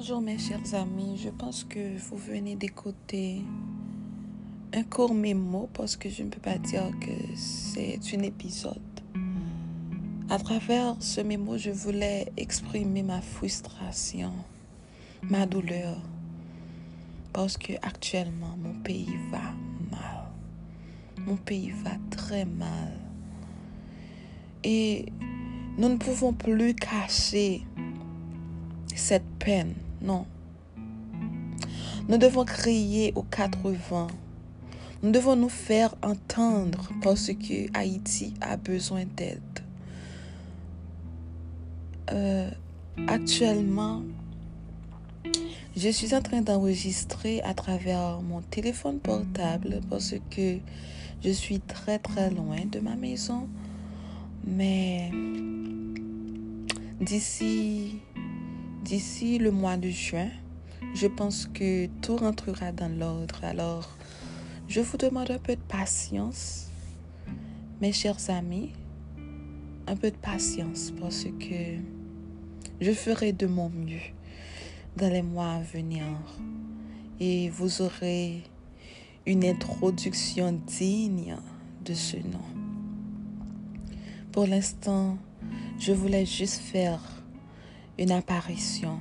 Bonjour mes chers amis, je pense que vous venez d'écouter un court mémo parce que je ne peux pas dire que c'est un épisode. À travers ce mémo, je voulais exprimer ma frustration, ma douleur, parce que actuellement mon pays va mal. Mon pays va très mal. Et nous ne pouvons plus cacher cette peine. Non. Nous devons crier aux quatre vents. Nous devons nous faire entendre parce que Haïti a besoin d'aide. Euh, actuellement, je suis en train d'enregistrer à travers mon téléphone portable parce que je suis très très loin de ma maison. Mais d'ici D'ici le mois de juin, je pense que tout rentrera dans l'ordre. Alors, je vous demande un peu de patience, mes chers amis, un peu de patience parce que je ferai de mon mieux dans les mois à venir et vous aurez une introduction digne de ce nom. Pour l'instant, je voulais juste faire une apparition.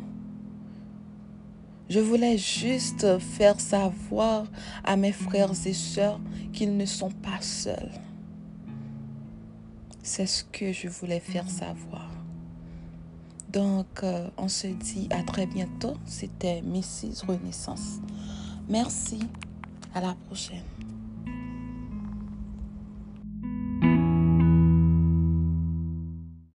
Je voulais juste faire savoir à mes frères et sœurs qu'ils ne sont pas seuls. C'est ce que je voulais faire savoir. Donc, euh, on se dit à très bientôt. C'était Mrs. Renaissance. Merci. À la prochaine.